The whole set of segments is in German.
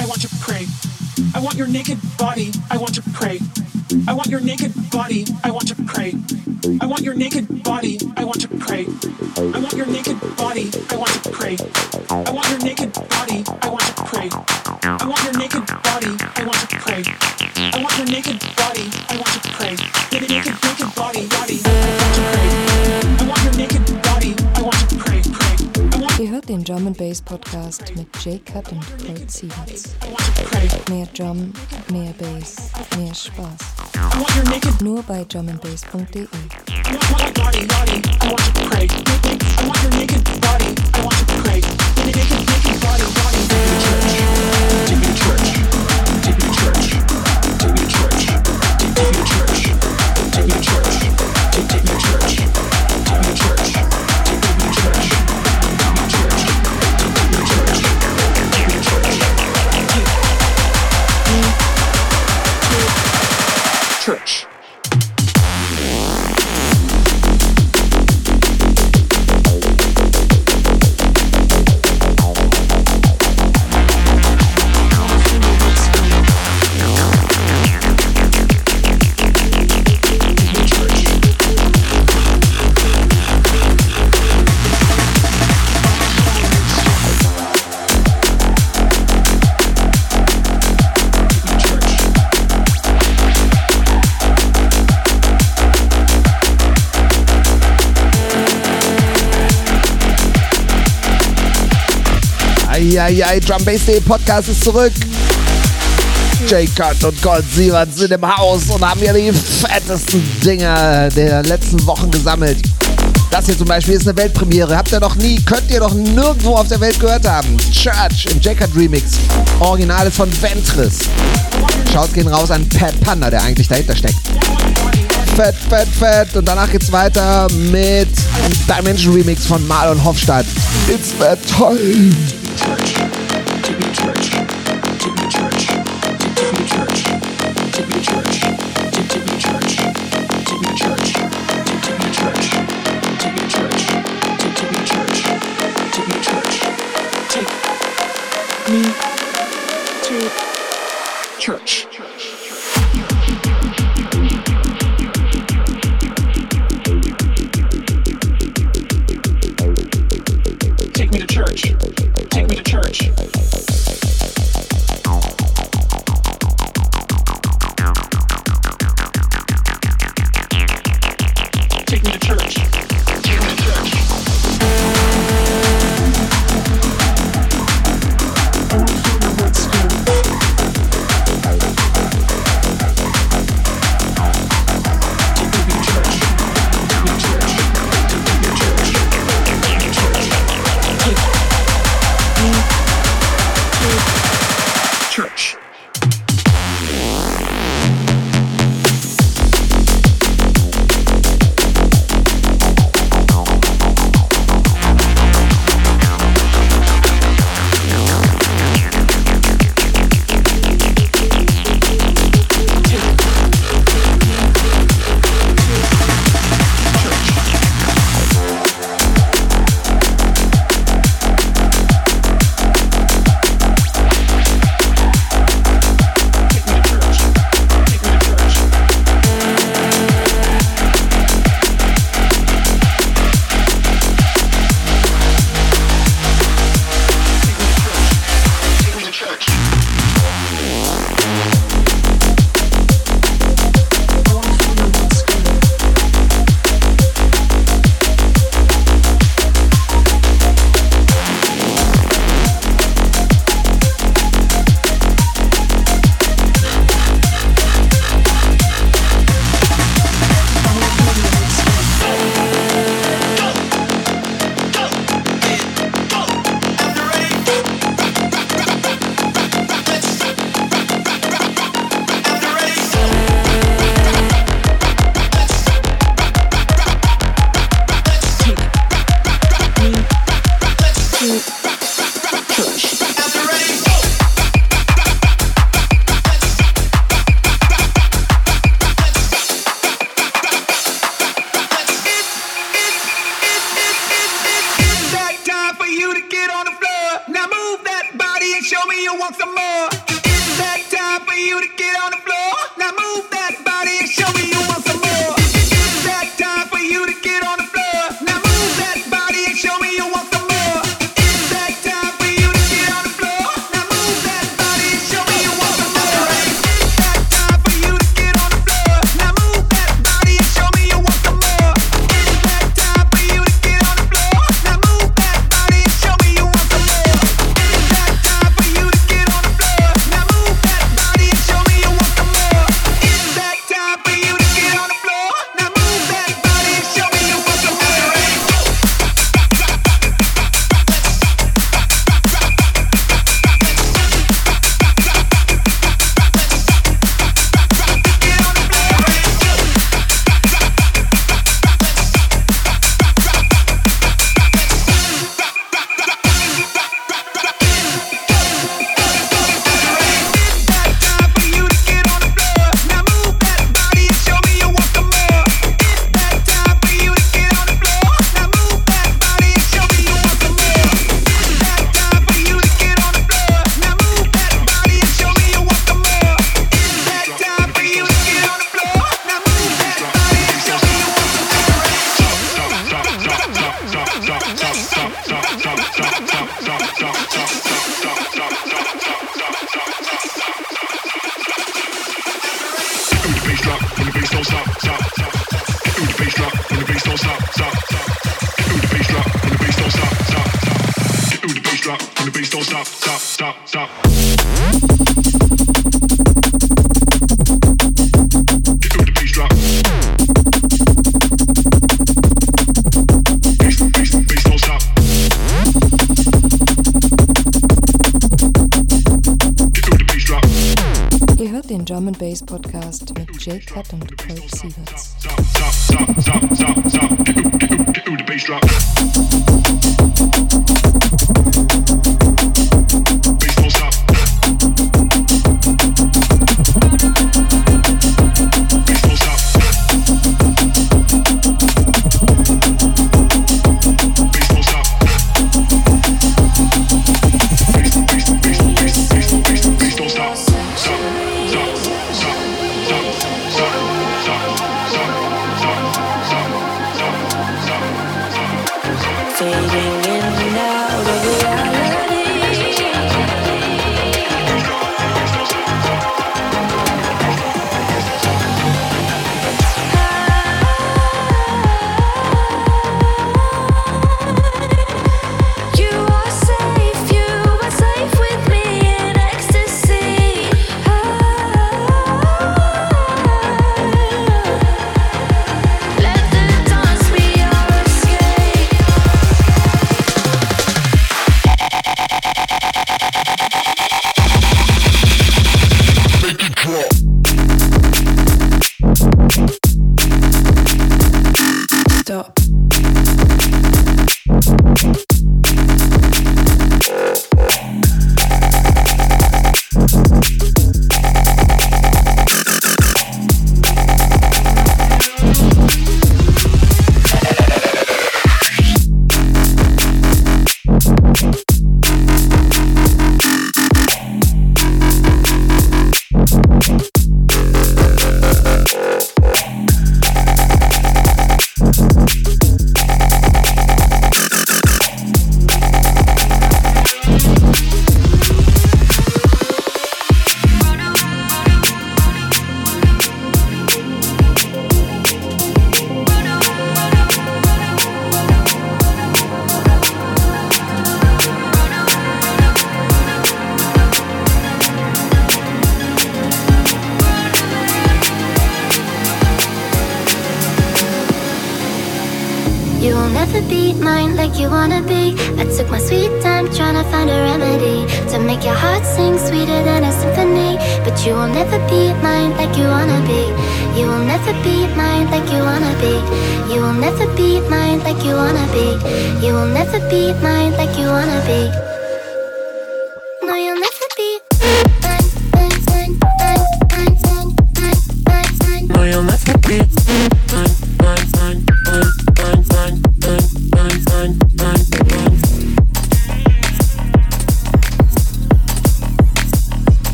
I want to pray. I want your naked body, I want to pray. I want your naked body, I want to pray. I want your naked body, I want to pray. I want your naked body, I want to pray. I want your naked body, I want to pray. I want your naked body, I want to pray. I want your naked body, I want to pray. Naked, naked, body, body, I want to pray. I want your naked den German Bass Podcast mit Jacob und Floyd Sievers. Mehr Drum, mehr Bass, mehr Spaß. Nur bei drumandbass.de. Take me to church. Take me to church. Take me to church. church. Eieiei, Drum Bass Day Podcast ist zurück. Jay Cut und Sievert sind im Haus und haben hier die fettesten Dinger der letzten Wochen gesammelt. Das hier zum Beispiel ist eine Weltpremiere. Habt ihr noch nie, könnt ihr noch nirgendwo auf der Welt gehört haben. Church im Jay Cut Remix. Original ist von Ventris. Schaut gehen raus an Pat Panda, der eigentlich dahinter steckt. Fett, fett, fett. Und danach geht's weiter mit Dimension Remix von Marlon Hofstadt. It's that time. To church. Church.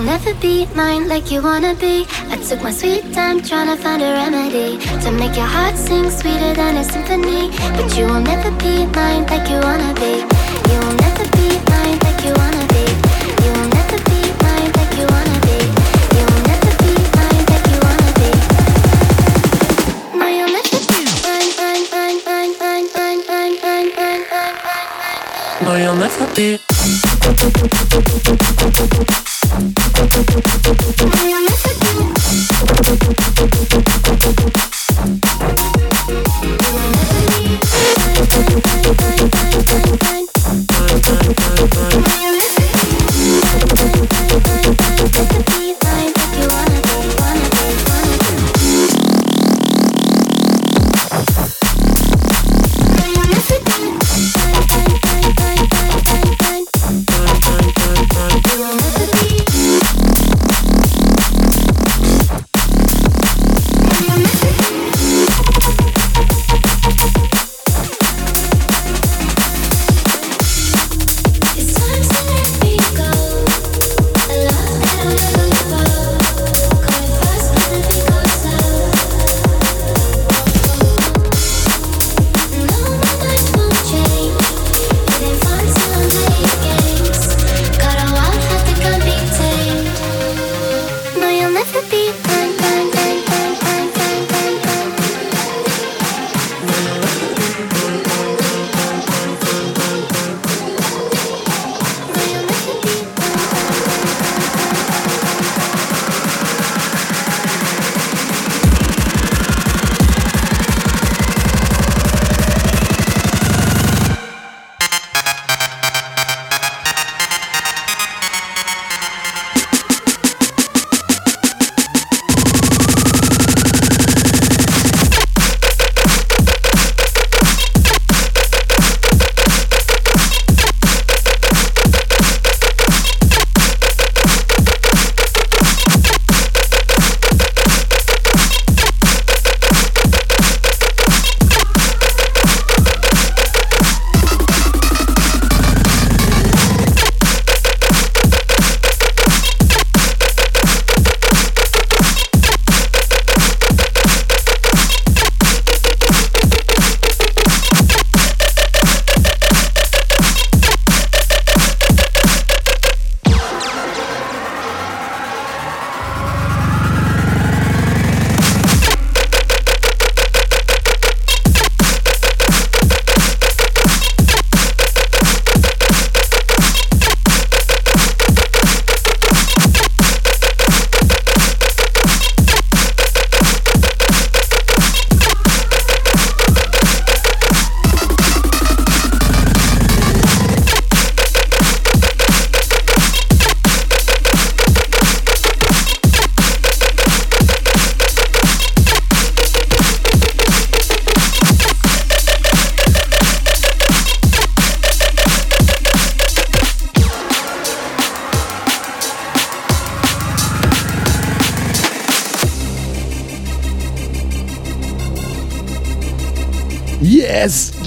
Never be mine like you wanna be. I took my sweet time trying to find a remedy to make your heart sing sweeter than a symphony. But you will never be mine like you wanna be. You will never be mine like you wanna be. You will never be mine like you wanna be. You will never be mine like you wanna be. No, you'll never be. Thank you.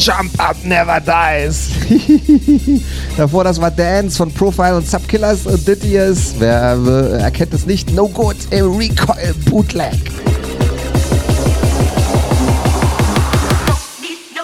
Jump Up Never Dies. Davor, das war Dance von Profile und Subkillers und das hier ist, wer äh, erkennt es nicht, No Good im Recoil Bootleg. Need no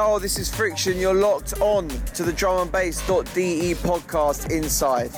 Yo, this is Friction. You're locked on to the drum and podcast inside.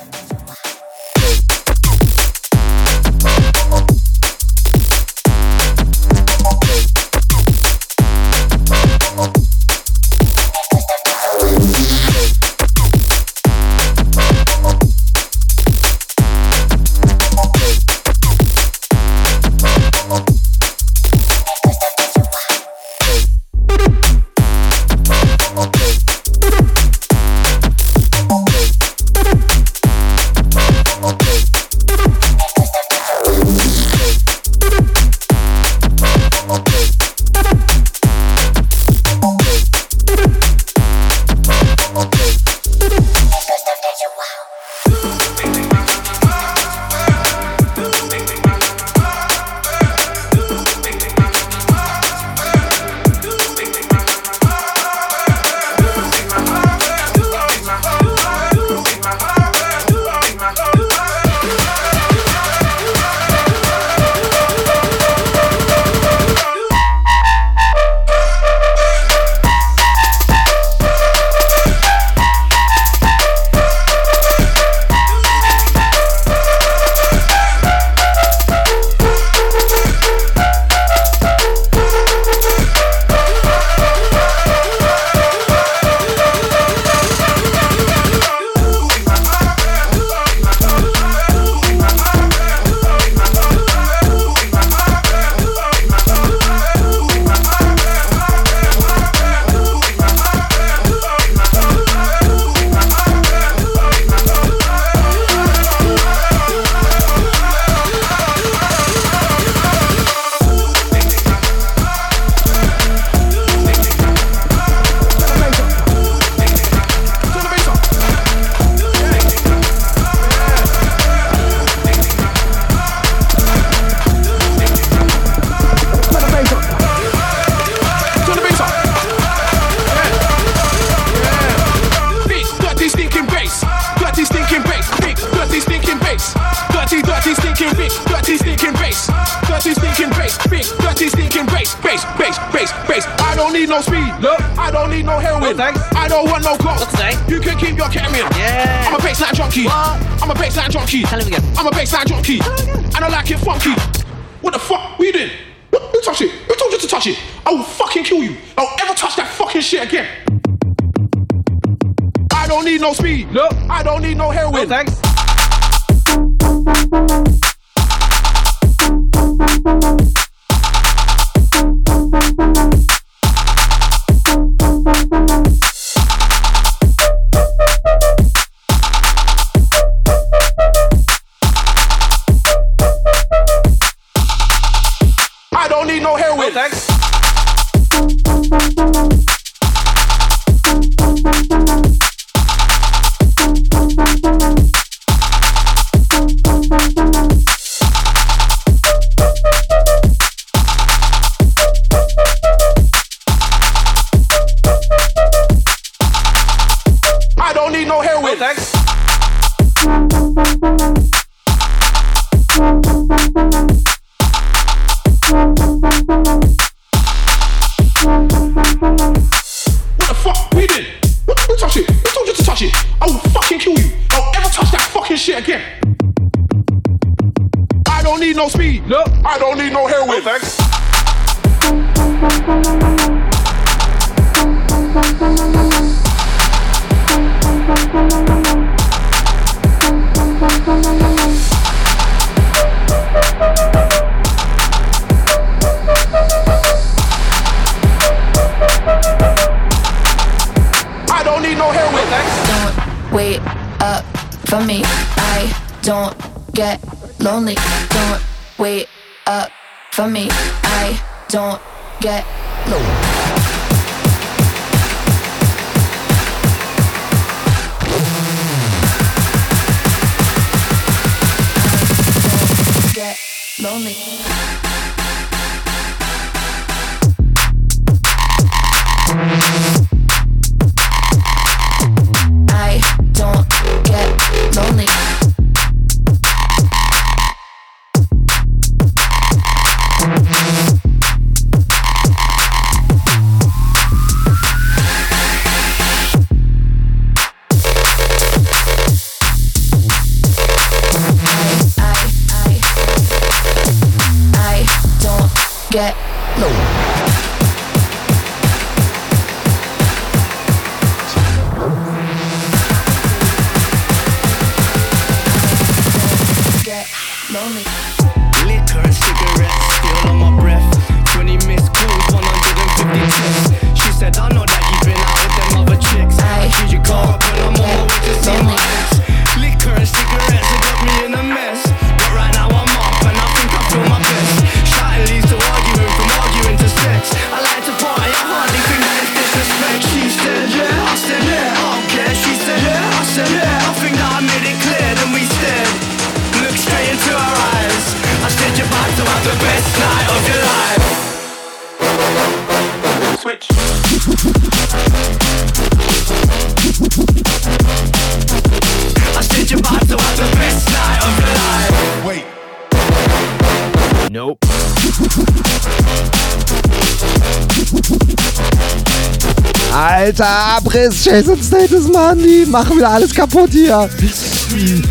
no speed. Look, I don't need no heroin. No, I don't want no clocks. You can keep your carrying. Yeah. I'm a baseline junkie. What? I'm a baseline junkie. Tell him again. I'm a baseline junkie. and I like it funky. What the fuck? What you doing? Who touched it? Who told you to touch it? I will fucking kill you. I will ever touch that fucking shit again. I don't need no speed. Look, I don't need no heroin. No, thanks. lonely. Don't wait up for me. I don't get lonely. Alter, Abriss, Jason Status, Mann, die machen wieder alles kaputt hier.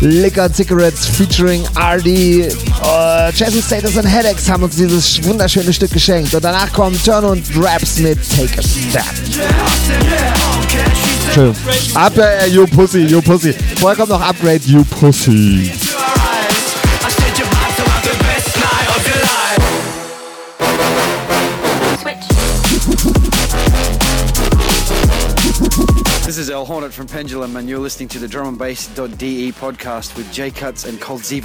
Liquor Cigarettes featuring RD. Uh, äh, Jason Status und Headaches haben uns dieses wunderschöne Stück geschenkt. Und danach kommen Turn und Raps mit Take a Step. Schön. Up, äh, you pussy, you pussy. Vorher kommt noch Upgrade, you pussy. This is El Hornet from Pendulum, and you're listening to the Drum and Bass.de podcast with J Cuts and Cold Z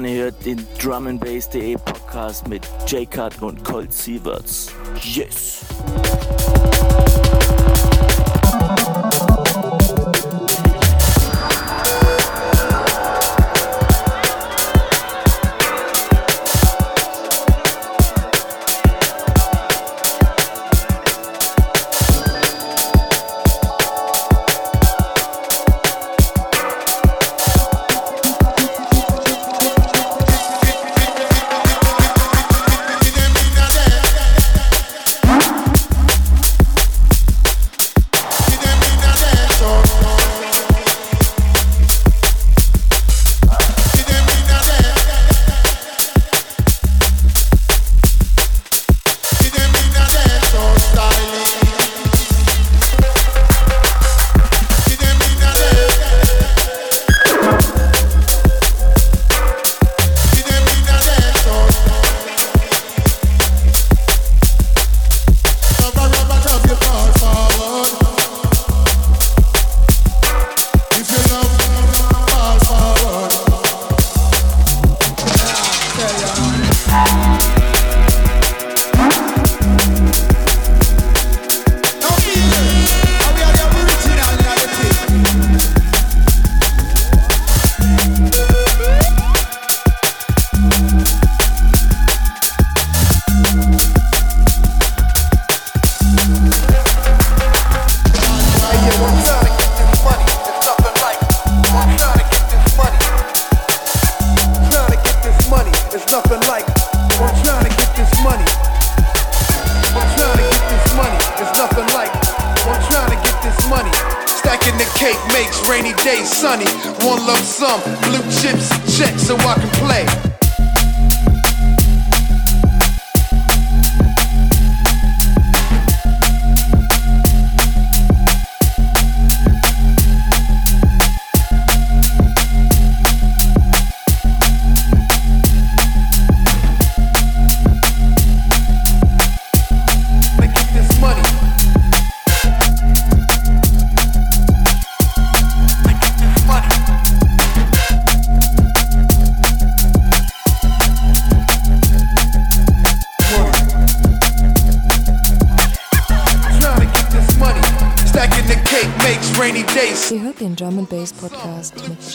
und ihr hört den Drum Bass.de Podcast mit J-Cut und Colt Sieverts. Yes! some blue chips, checks, so I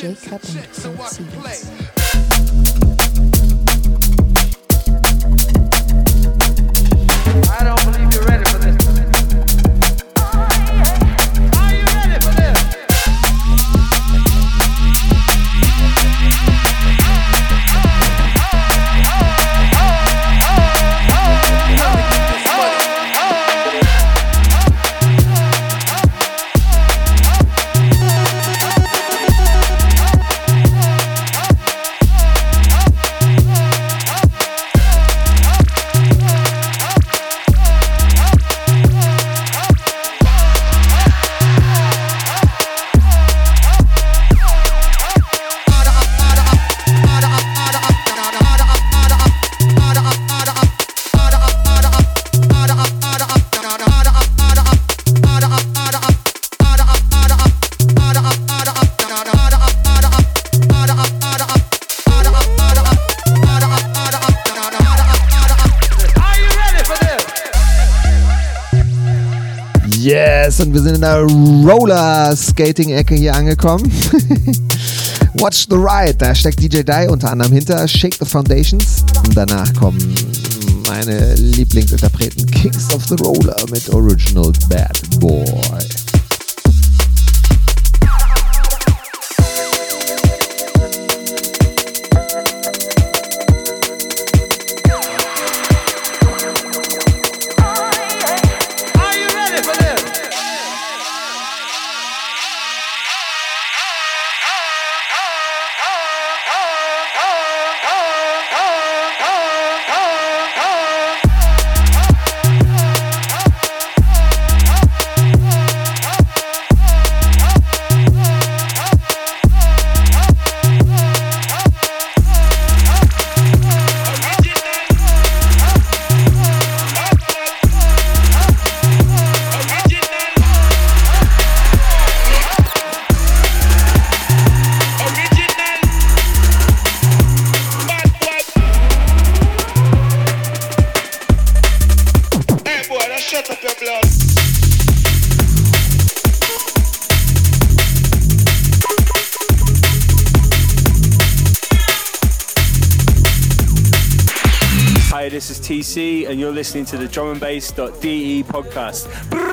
Jacob Yes, und wir sind in der Roller-Skating-Ecke hier angekommen. Watch the Ride, da steckt DJ Die unter anderem hinter, Shake the Foundations. Und danach kommen meine Lieblingsinterpreten Kings of the Roller mit Original Bad Boy. Listening to the drumandbass.de podcast.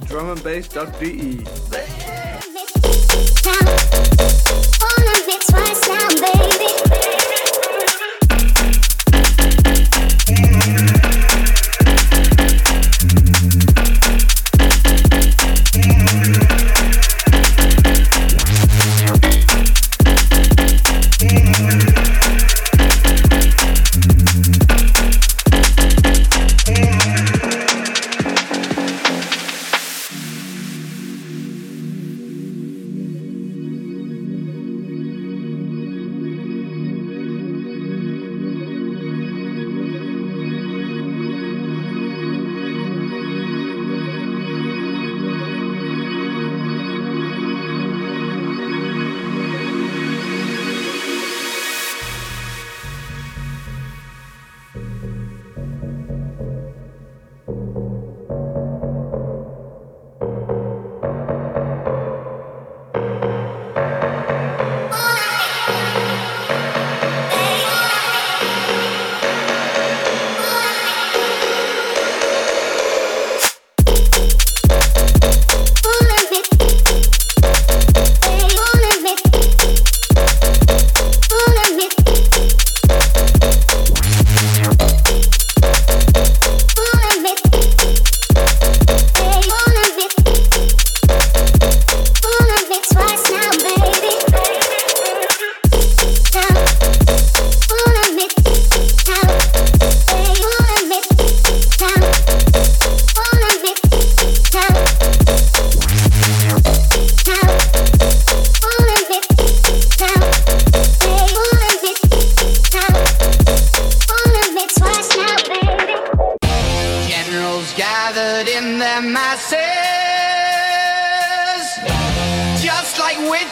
Drum drumandbass.de. bass. wanna baby.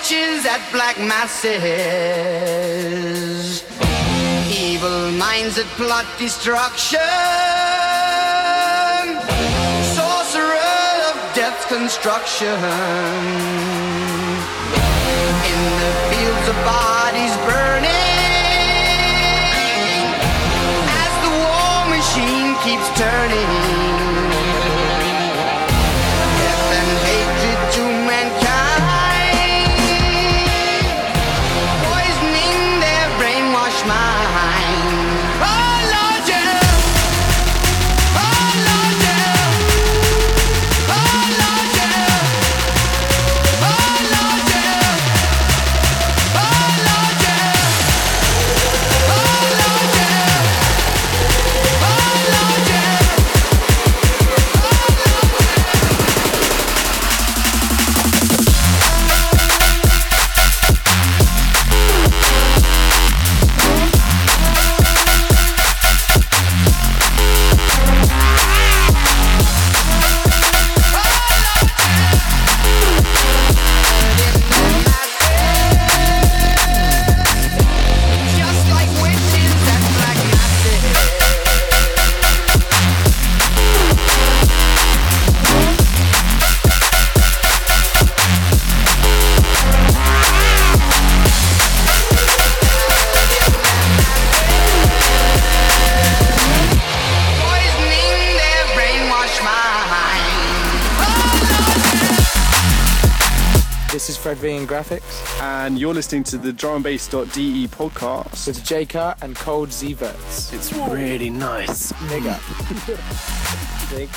Witches at black masses. Evil minds that plot destruction, sorcerer of death's construction. In the fields of bodies burning, as the war machine keeps turning. Graphics. And you're listening to the drumandbass.de podcast. With J Cut and Cold Zverts. It's really nice. Nigga. Big.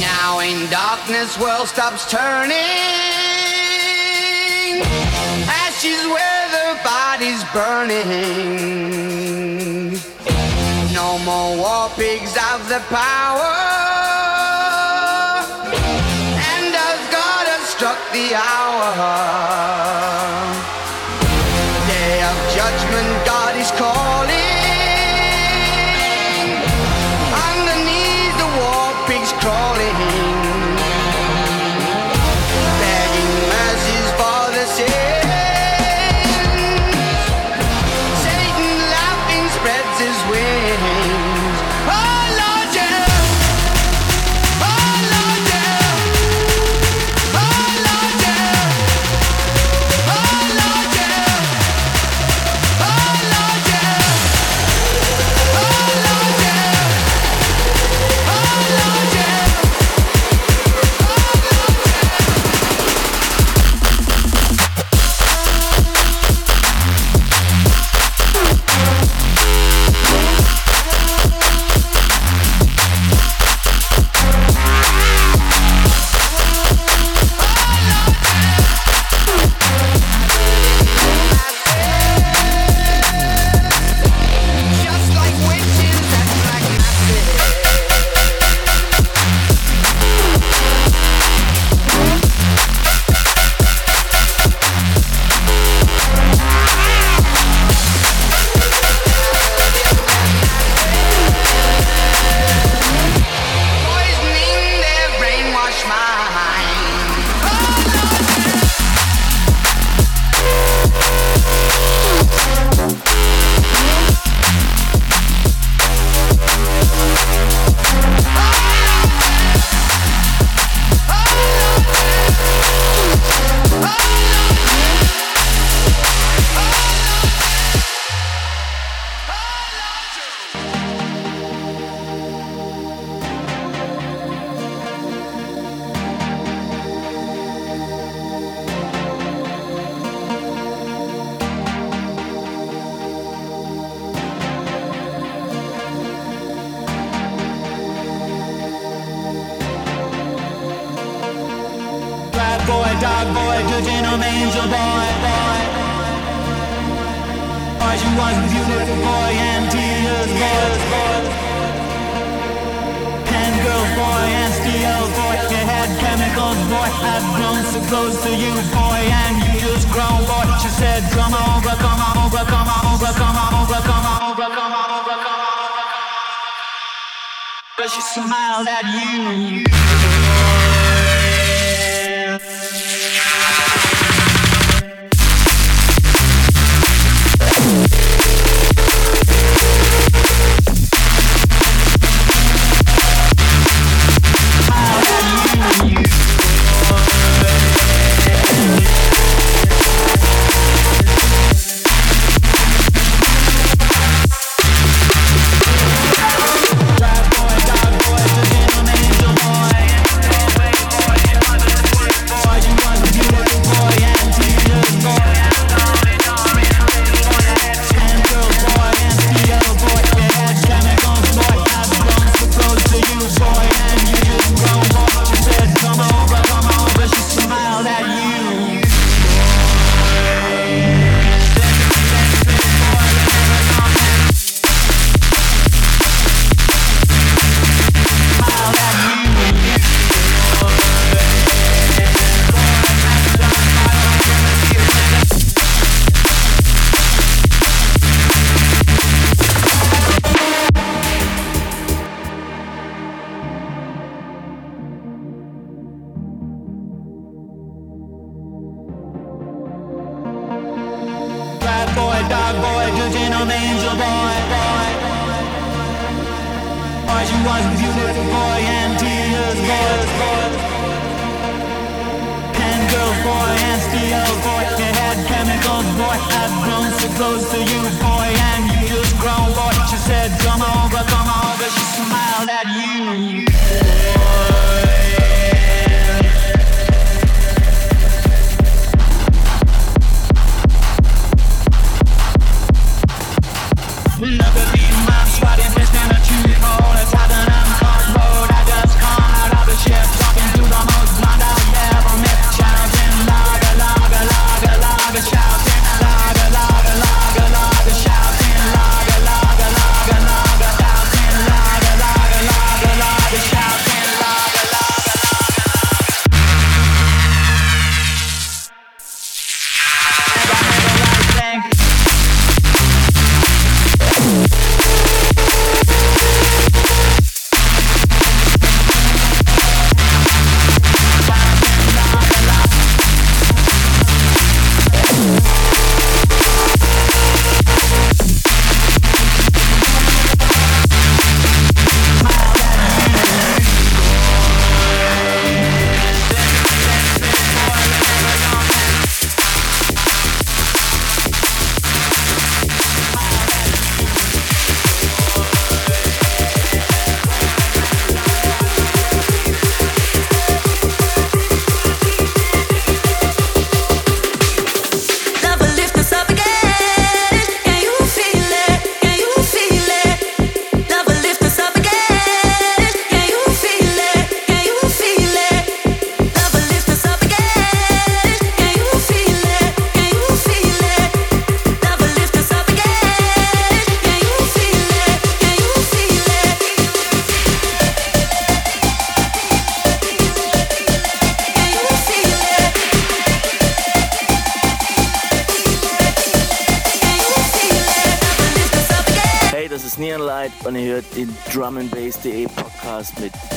Now in darkness, world stops turning. Ashes where the body's burning. No more war pigs have the power. And as God has struck the hour.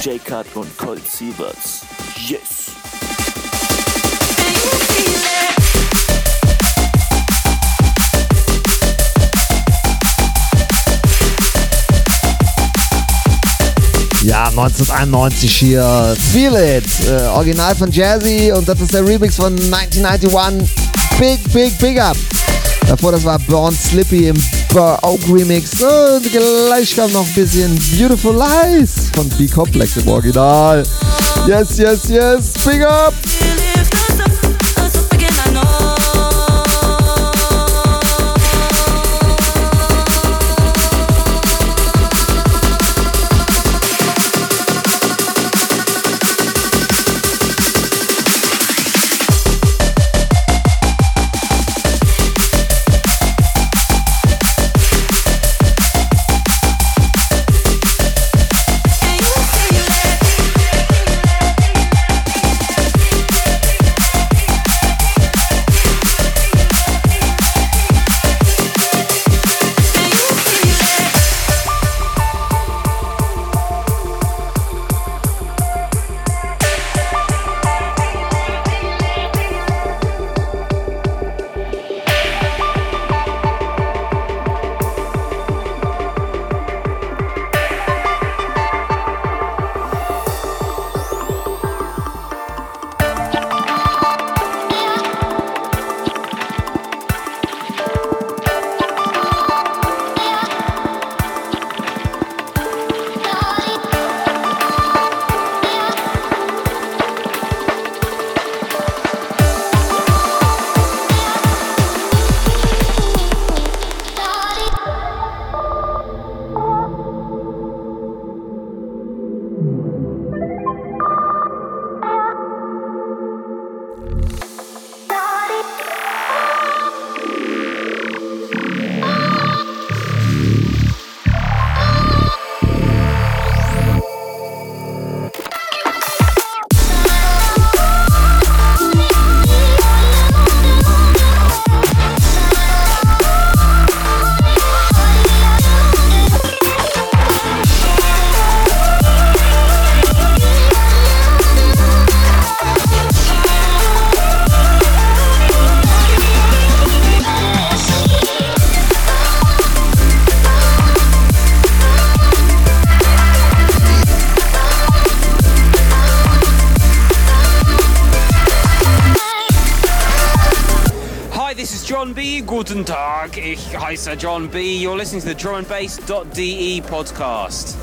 DJ Cut und Colt Sievers. Yes! Ja, 1991 hier. Feel It. Äh, Original von Jazzy und das ist der Remix von 1991. Big, big, big up. Davor, das war Born Slippy im Super Aug Remix. Und gleich kam noch ein bisschen Beautiful Lies von B-Complex im Original. Yes, yes, yes. Big up! Sir uh, John B. You're listening to the Drum and Bass .de podcast.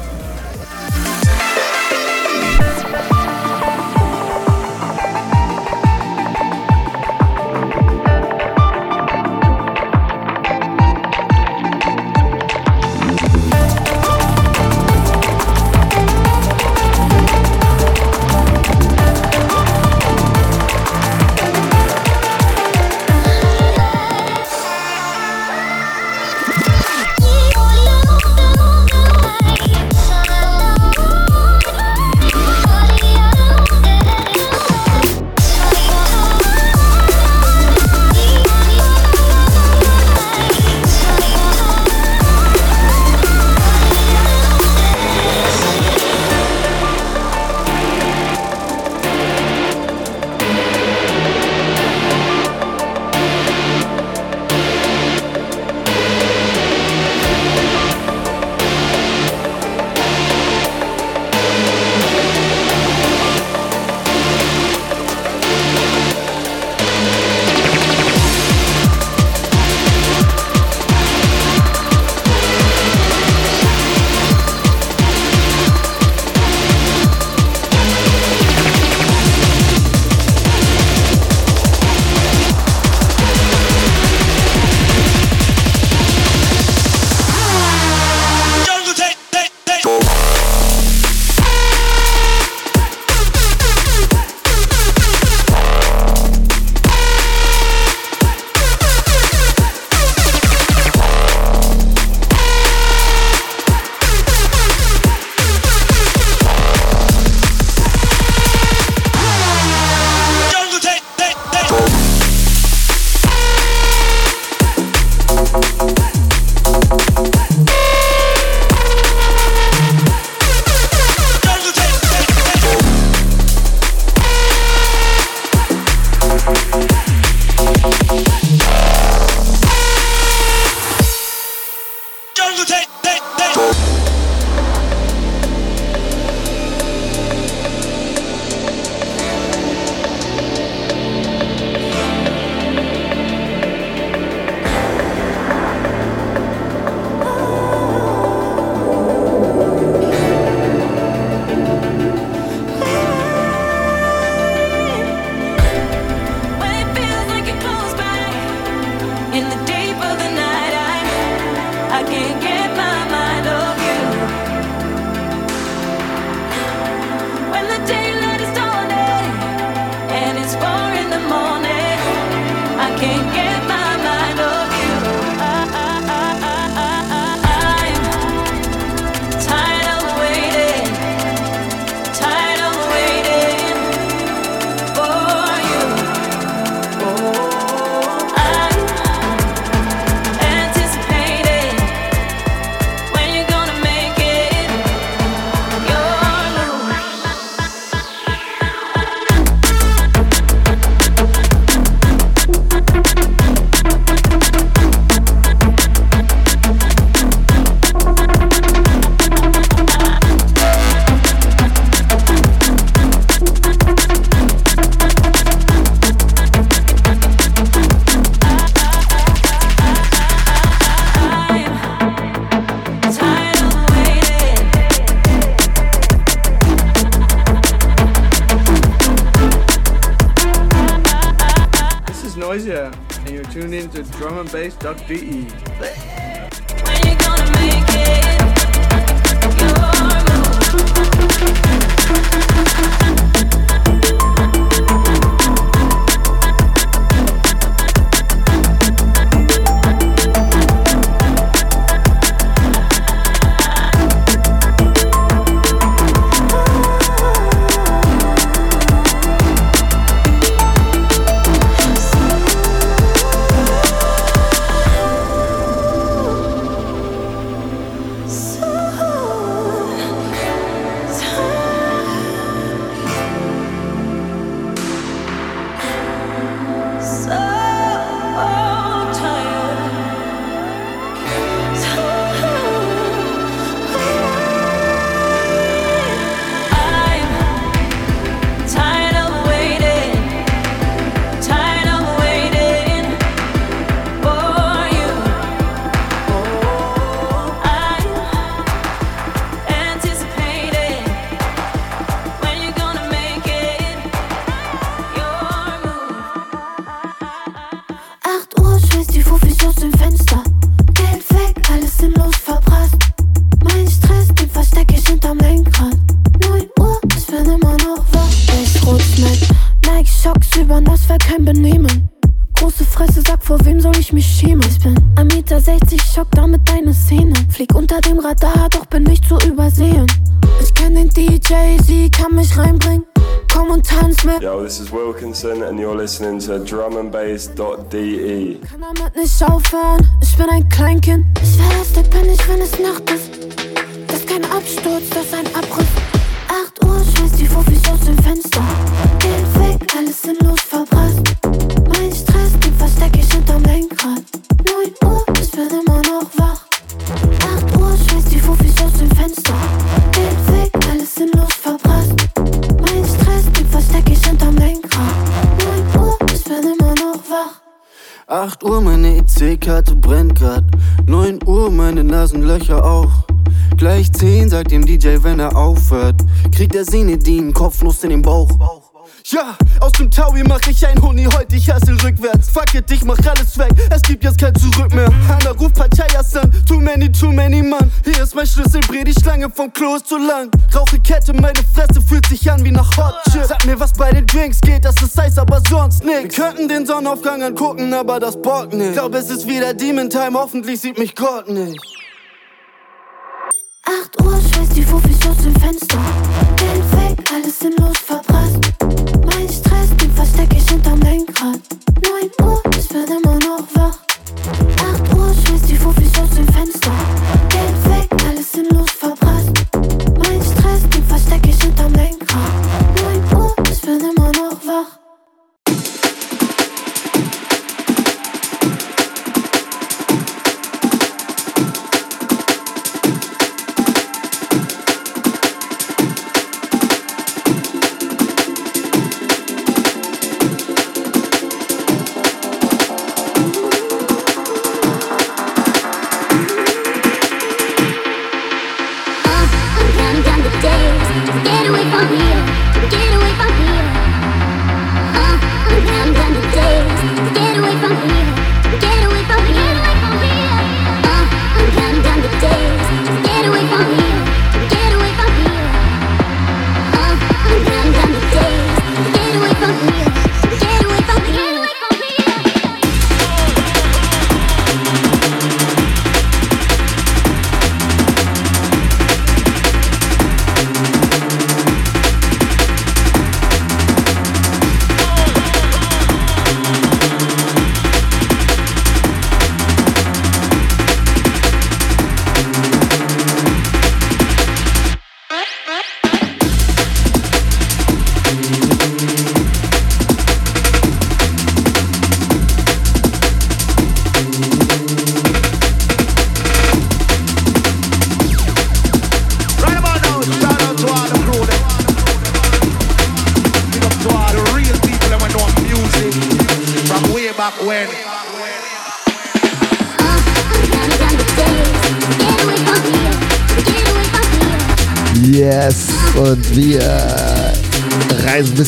Doug D. E. listening to drumandbass.de. and Bass. mit nicht meine Nasenlöcher auch. Gleich 10, sagt dem DJ, wenn er aufhört. Kriegt er Senedin, Kopfnuss in den Bauch. Ja, aus dem Taui mach ich ein Huni heute, ich hasse rückwärts. Fuck it, ich mach alles weg, es gibt jetzt kein Zurück mehr. Hanna ruft Parteiassan, too many, too many Mann. Hier ist mein Schlüssel, dreh die Schlange vom Klo ist zu lang. Rauche Kette, meine Fresse fühlt sich an wie nach Hot Chip. Sag mir, was bei den Drinks geht, das ist Eis, aber sonst nix. Wir könnten den Sonnenaufgang angucken, aber das bockt nicht. Glaub, es ist wieder Demon Time, hoffentlich sieht mich Gott nicht. 8 Uhr, schmeiß die Fuffis aus dem Fenster. Geld weg, alles sinnlos. Mein Stress, den versteck ich hinterm Lenkrad. 9 Uhr, ich bin immer noch wach. 8 Uhr, die aus dem Fenster.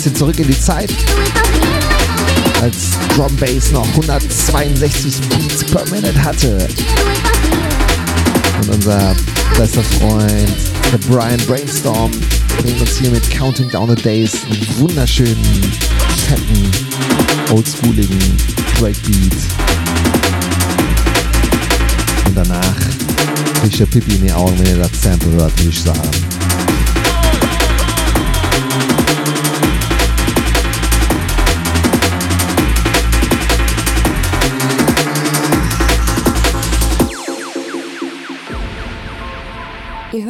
Bisschen zurück in die Zeit. Als Drum Bass noch 162 Beats per Minute hatte. Und unser bester Freund, der Brian Brainstorm, bringt uns hier mit Counting Down the Days einen wunderschönen, fetten, oldschooligen Breakbeat. Und danach kriegt der Pipi in die Augen, wenn ihr das Sample hört, würde ich sagen.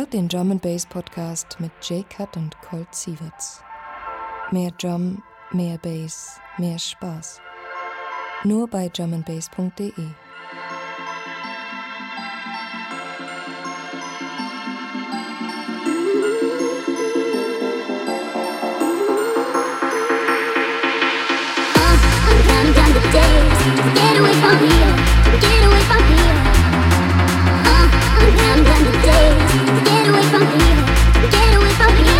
Hört den Drum Bass Podcast mit J-Cut und Colt Sieverts. Mehr Drum, mehr Bass, mehr Spaß. Nur bei drumandbass.de. Get away from here, I'm counting down the days to get away from here, get away from here.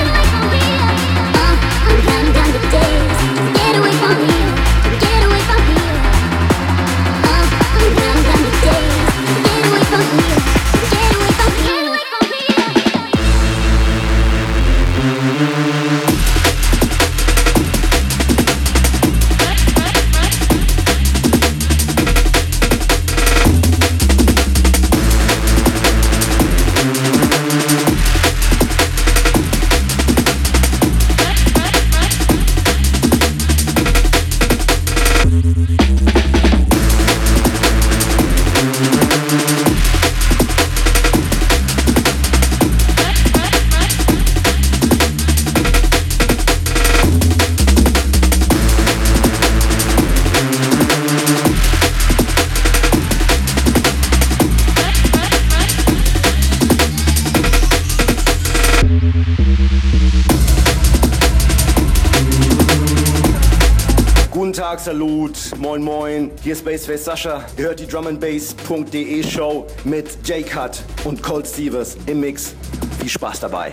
Moin moin. Hier ist Bassface Sascha. Ihr hört die drumandbass.de Show mit J-Cut und Colt Stevens im Mix. Viel Spaß dabei.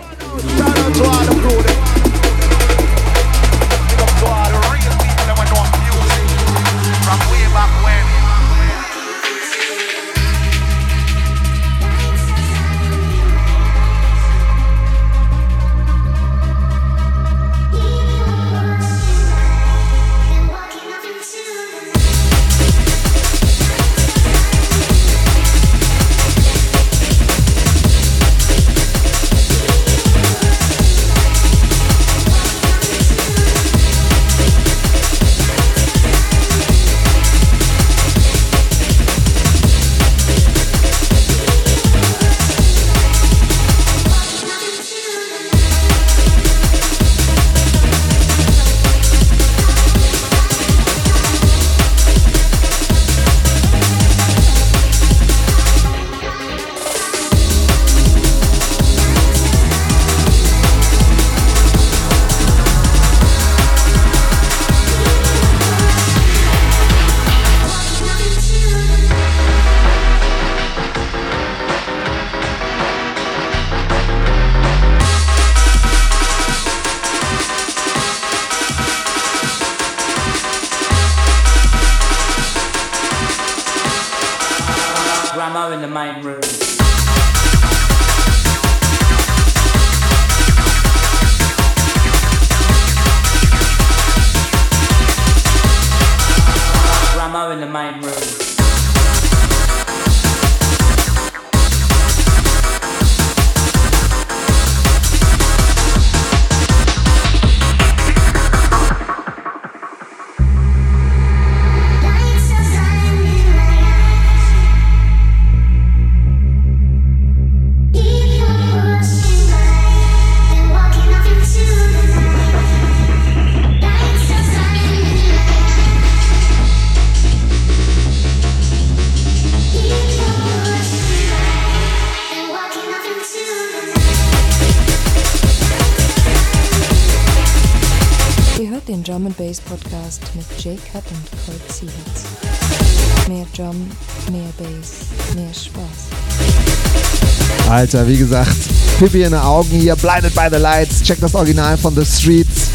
Alter, wie gesagt, Pippi in den Augen hier, Blinded by the Lights. Check das Original von The Streets.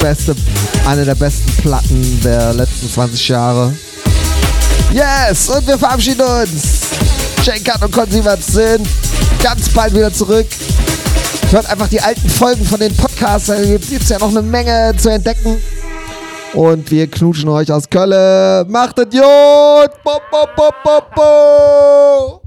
Beste, eine der besten Platten der letzten 20 Jahre. Yes, und wir verabschieden uns. Cut und Consivat sind ganz bald wieder zurück. Hört einfach die alten Folgen von den Podcasts, da gibt es ja noch eine Menge zu entdecken. Und wir knutschen euch aus Köln. Macht es gut! Bo, bo, bo, bo, bo.